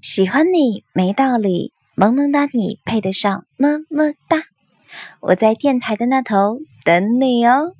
喜欢你没道理萌萌哒你配得上么么哒。我在电台的那头等你哦。